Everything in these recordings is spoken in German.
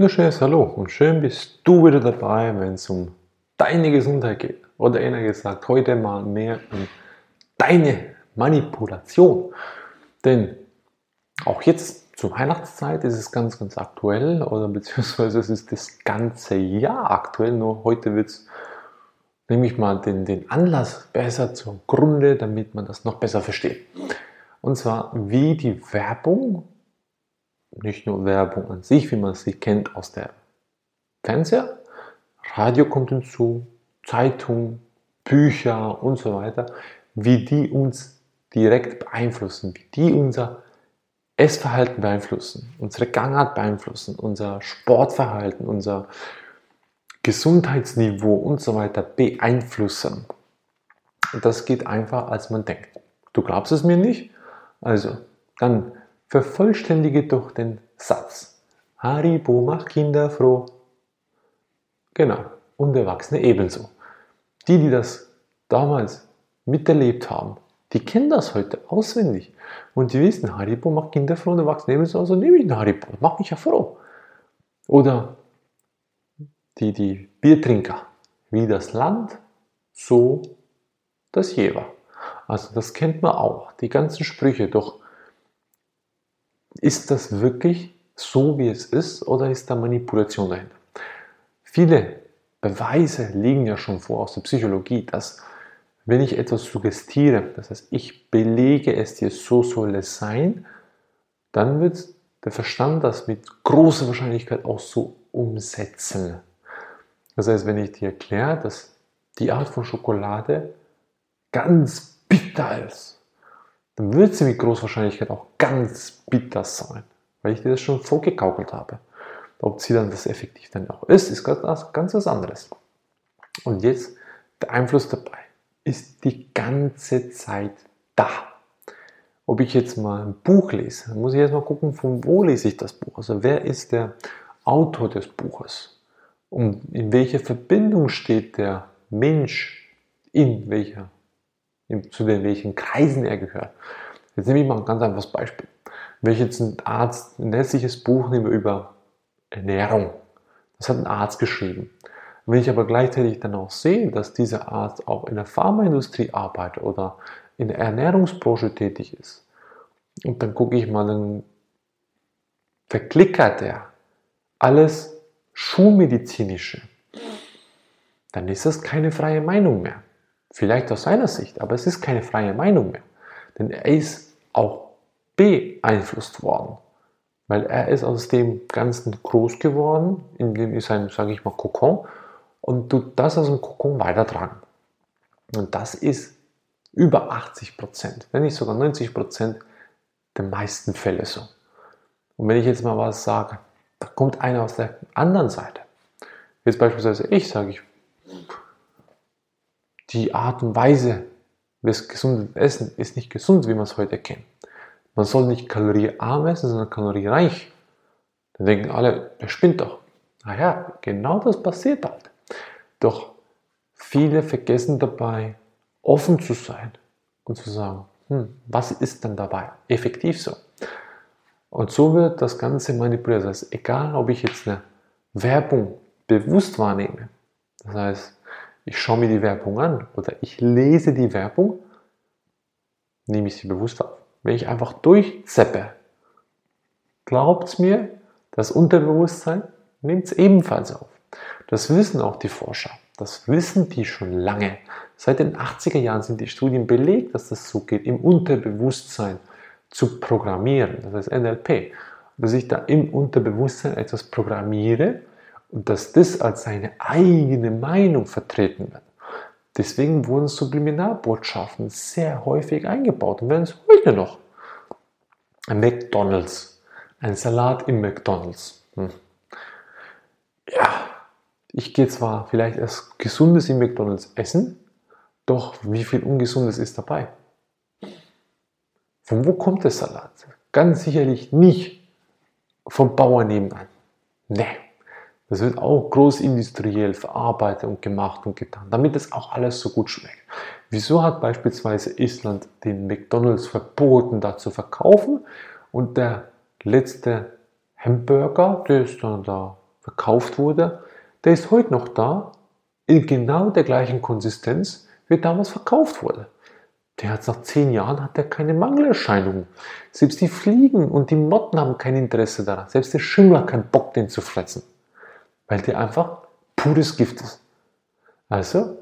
wunderschönes Hallo und schön bist du wieder dabei, wenn es um deine Gesundheit geht. Oder eher gesagt, heute mal mehr um deine Manipulation. Denn auch jetzt zur Weihnachtszeit ist es ganz, ganz aktuell oder beziehungsweise es ist das ganze Jahr aktuell, nur heute wird es nehme ich mal den, den Anlass besser zum Grunde, damit man das noch besser versteht. Und zwar, wie die Werbung nicht nur Werbung an sich, wie man sie kennt aus der Fernseher, Radio kommt hinzu, Zeitung, Bücher und so weiter, wie die uns direkt beeinflussen, wie die unser Essverhalten beeinflussen, unsere Gangart beeinflussen, unser Sportverhalten, unser Gesundheitsniveau und so weiter beeinflussen. Das geht einfach, als man denkt. Du glaubst es mir nicht? Also, dann Vervollständige doch den Satz. Haribo macht Kinder froh. Genau, und Erwachsene ebenso. Die, die das damals miterlebt haben, die kennen das heute auswendig. Und die wissen, Haribo macht Kinder froh und Erwachsene ebenso, also nehme ich einen Haribo, macht mich ja froh. Oder die, die Biertrinker, wie das Land, so das Jever. Also das kennt man auch, die ganzen Sprüche, doch ist das wirklich so, wie es ist, oder ist da Manipulation dahinter? Viele Beweise liegen ja schon vor aus der Psychologie, dass wenn ich etwas suggestiere, das heißt, ich belege es dir, so soll es sein, dann wird der Verstand das mit großer Wahrscheinlichkeit auch so umsetzen. Das heißt, wenn ich dir erkläre, dass die Art von Schokolade ganz bitter ist, dann wird sie mit großer Wahrscheinlichkeit auch ganz bitter sein, weil ich dir das schon vorgegaukelt habe. Ob sie dann das effektiv dann auch ist, ist ganz, ganz was anderes. Und jetzt der Einfluss dabei ist die ganze Zeit da. Ob ich jetzt mal ein Buch lese, muss ich jetzt mal gucken, von wo lese ich das Buch. Also wer ist der Autor des Buches? Und in welcher Verbindung steht der Mensch in welcher zu den welchen Kreisen er gehört. Jetzt nehme ich mal ein ganz einfaches Beispiel. Wenn ich jetzt ein Arzt, ein letztliches Buch nehme über Ernährung, das hat ein Arzt geschrieben. Wenn ich aber gleichzeitig dann auch sehe, dass dieser Arzt auch in der Pharmaindustrie arbeitet oder in der Ernährungsbranche tätig ist, und dann gucke ich mal, dann verklickert er alles Schulmedizinische, dann ist das keine freie Meinung mehr. Vielleicht aus seiner Sicht, aber es ist keine freie Meinung mehr. Denn er ist auch beeinflusst worden. Weil er ist aus dem Ganzen groß geworden, in dem ist ein, sage ich mal, Kokon und tut das aus dem Kokon weitertragen. Und das ist über 80 Prozent, wenn nicht sogar 90 Prozent der meisten Fälle so. Und wenn ich jetzt mal was sage, da kommt einer aus der anderen Seite. Jetzt beispielsweise ich sage ich, die Art und Weise des gesunden Essen ist nicht gesund, wie man es heute kennt. Man soll nicht kaloriearm essen, sondern kaloriereich. Dann denken alle, der spinnt doch. Naja, genau das passiert halt. Doch viele vergessen dabei, offen zu sein und zu sagen, hm, was ist denn dabei effektiv so? Und so wird das Ganze manipuliert. Das heißt, egal ob ich jetzt eine Werbung bewusst wahrnehme, das heißt, ich schaue mir die Werbung an oder ich lese die Werbung, nehme ich sie bewusst auf. Wenn ich einfach durchzeppe, glaubt mir, das Unterbewusstsein nimmt es ebenfalls auf. Das wissen auch die Forscher. Das wissen die schon lange. Seit den 80er Jahren sind die Studien belegt, dass das so geht, im Unterbewusstsein zu programmieren. Das heißt NLP. Dass ich da im Unterbewusstsein etwas programmiere und dass das als seine eigene Meinung vertreten wird. Deswegen wurden Subliminalbotschaften sehr häufig eingebaut und werden es heute noch. Ein McDonald's, ein Salat im McDonald's. Hm. Ja, ich gehe zwar vielleicht erst Gesundes im McDonald's essen, doch wie viel Ungesundes ist dabei? Von wo kommt der Salat? Ganz sicherlich nicht vom Bauern nebenan. Nee, das wird auch großindustriell verarbeitet und gemacht und getan, damit es auch alles so gut schmeckt. Wieso hat beispielsweise Island den McDonald's verboten, da zu verkaufen? Und der letzte Hamburger, der ist dann da verkauft wurde, der ist heute noch da, in genau der gleichen Konsistenz, wie damals verkauft wurde. Der hat nach zehn Jahren hat er keine Mangelerscheinungen. Selbst die Fliegen und die Motten haben kein Interesse daran. Selbst der Schimmel hat keinen Bock, den zu fressen. Weil der einfach pures Gift ist. Also,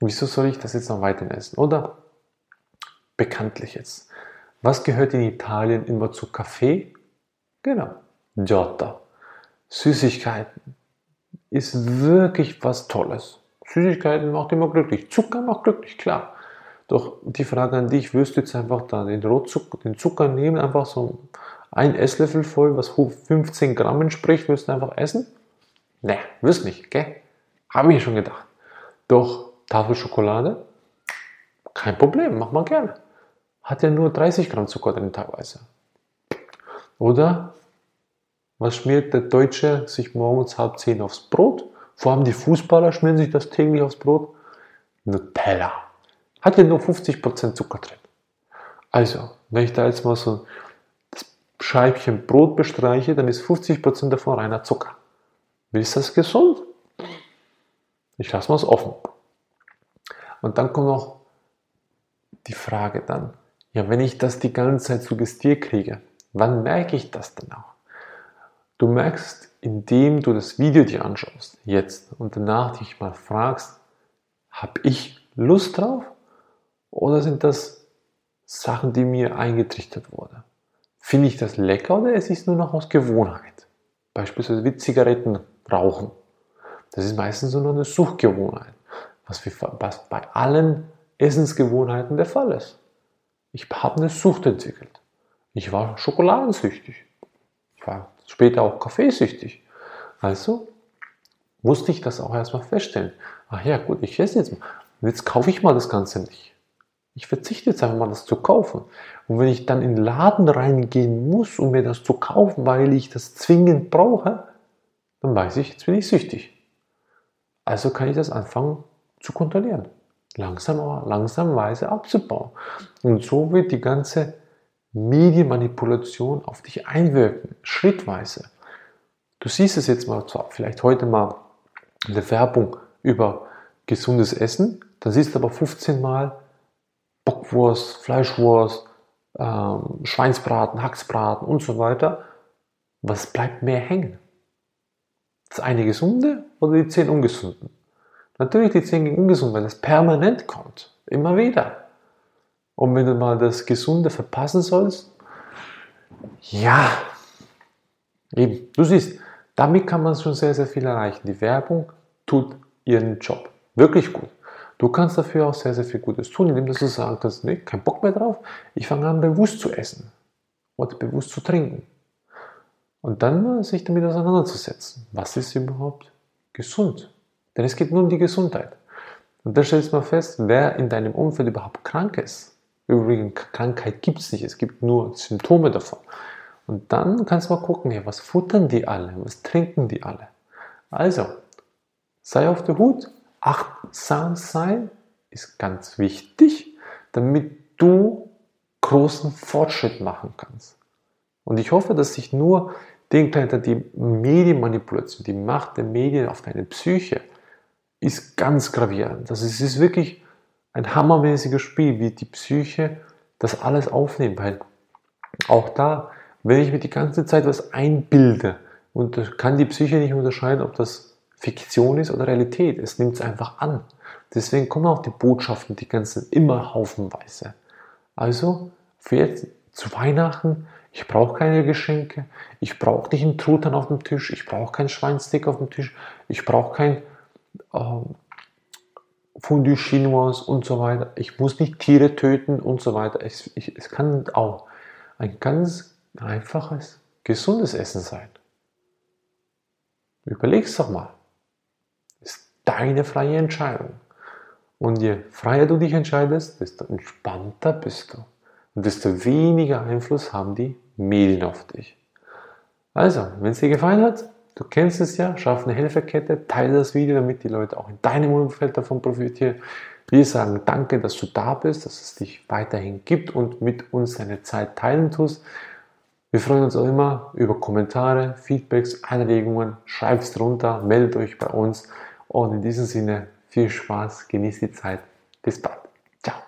wieso soll ich das jetzt noch weiter essen? Oder bekanntlich jetzt. Was gehört in Italien immer zu Kaffee? Genau, Giotta. Süßigkeiten ist wirklich was Tolles. Süßigkeiten macht immer glücklich. Zucker macht glücklich, klar. Doch die Frage an dich, wirst du jetzt einfach da den Rotzucker, den Zucker nehmen, einfach so ein Esslöffel voll, was 15 Gramm entspricht, wirst du einfach essen? Ne, wirst nicht, gell? Habe ich schon gedacht. Doch Tafel Schokolade? Kein Problem, mach mal gerne. Hat ja nur 30 Gramm Zucker drin teilweise. Oder was schmiert der Deutsche sich morgens halb zehn aufs Brot? Vor allem die Fußballer schmieren sich das täglich aufs Brot. Nutella. Hat ja nur 50% Zucker drin. Also, wenn ich da jetzt mal so das Scheibchen Brot bestreiche, dann ist 50% davon reiner Zucker. Wie ist das gesund? Ich lasse mal es offen. Und dann kommt noch die Frage dann, ja, wenn ich das die ganze Zeit suggestiert kriege, wann merke ich das dann auch? Du merkst, indem du das Video dir anschaust, jetzt und danach dich mal fragst, habe ich Lust drauf? Oder sind das Sachen, die mir eingetrichtert wurden? Finde ich das lecker oder es ist nur noch aus Gewohnheit? Beispielsweise wie Zigaretten rauchen. Das ist meistens nur eine Suchtgewohnheit, was, wir, was bei allen Essensgewohnheiten der Fall ist. Ich habe eine Sucht entwickelt. Ich war schokoladensüchtig. Ich war später auch kaffeesüchtig. Also musste ich das auch erstmal feststellen. Ach ja, gut, ich esse jetzt mal. jetzt kaufe ich mal das Ganze nicht. Ich verzichte jetzt einfach mal, das zu kaufen. Und wenn ich dann in den Laden reingehen muss, um mir das zu kaufen, weil ich das zwingend brauche, dann weiß ich, jetzt bin ich süchtig. Also kann ich das anfangen zu kontrollieren. Langsam, aber langsamweise abzubauen. Und so wird die ganze Medienmanipulation auf dich einwirken, schrittweise. Du siehst es jetzt mal, vielleicht heute mal in der Werbung über gesundes Essen, dann siehst du aber 15 Mal Bockwurst, Fleischwurst, ähm, Schweinsbraten, Hacksbraten und so weiter. Was bleibt mehr hängen? Eine gesunde oder die 10 ungesunden? Natürlich die 10 ungesunden, weil das permanent kommt. Immer wieder. Und wenn du mal das Gesunde verpassen sollst, ja, eben, du siehst, damit kann man schon sehr, sehr viel erreichen. Die Werbung tut ihren Job. Wirklich gut. Du kannst dafür auch sehr, sehr viel Gutes tun, indem du sagst, nee, kein Bock mehr drauf, ich fange an bewusst zu essen oder bewusst zu trinken. Und dann sich damit auseinanderzusetzen. Was ist überhaupt gesund? Denn es geht nur um die Gesundheit. Und dann stellst du mal fest, wer in deinem Umfeld überhaupt krank ist. Übrigens, Krankheit gibt es nicht, es gibt nur Symptome davon. Und dann kannst du mal gucken, ja, was futtern die alle, was trinken die alle. Also, sei auf der Hut, achtsam sein ist ganz wichtig, damit du großen Fortschritt machen kannst. Und ich hoffe, dass sich nur den Kleinen, die Medienmanipulation, die Macht der Medien auf deine Psyche ist ganz gravierend. Das ist, ist wirklich ein hammermäßiges Spiel, wie die Psyche das alles aufnimmt. Weil auch da, wenn ich mir die ganze Zeit was einbilde, und kann die Psyche nicht unterscheiden, ob das Fiktion ist oder Realität. Es nimmt es einfach an. Deswegen kommen auch die Botschaften, die ganzen immer haufenweise. Also, für jetzt zu Weihnachten ich brauche keine Geschenke. Ich brauche nicht einen Truthahn auf dem Tisch. Ich brauche keinen Schweinstick auf dem Tisch. Ich brauche kein äh, Fondue Chinois und so weiter. Ich muss nicht Tiere töten und so weiter. Es, ich, es kann auch ein ganz einfaches, gesundes Essen sein. Überleg's doch mal. Ist deine freie Entscheidung. Und je freier du dich entscheidest, desto entspannter bist du. Und desto weniger Einfluss haben die Medien auf dich. Also, wenn es dir gefallen hat, du kennst es ja, schaff eine Hilfekette, teile das Video, damit die Leute auch in deinem Umfeld davon profitieren. Wir sagen danke, dass du da bist, dass es dich weiterhin gibt und mit uns deine Zeit teilen tust. Wir freuen uns auch immer über Kommentare, Feedbacks, Anregungen. Schreibt es drunter, meldet euch bei uns. Und in diesem Sinne viel Spaß, genießt die Zeit. Bis bald. Ciao.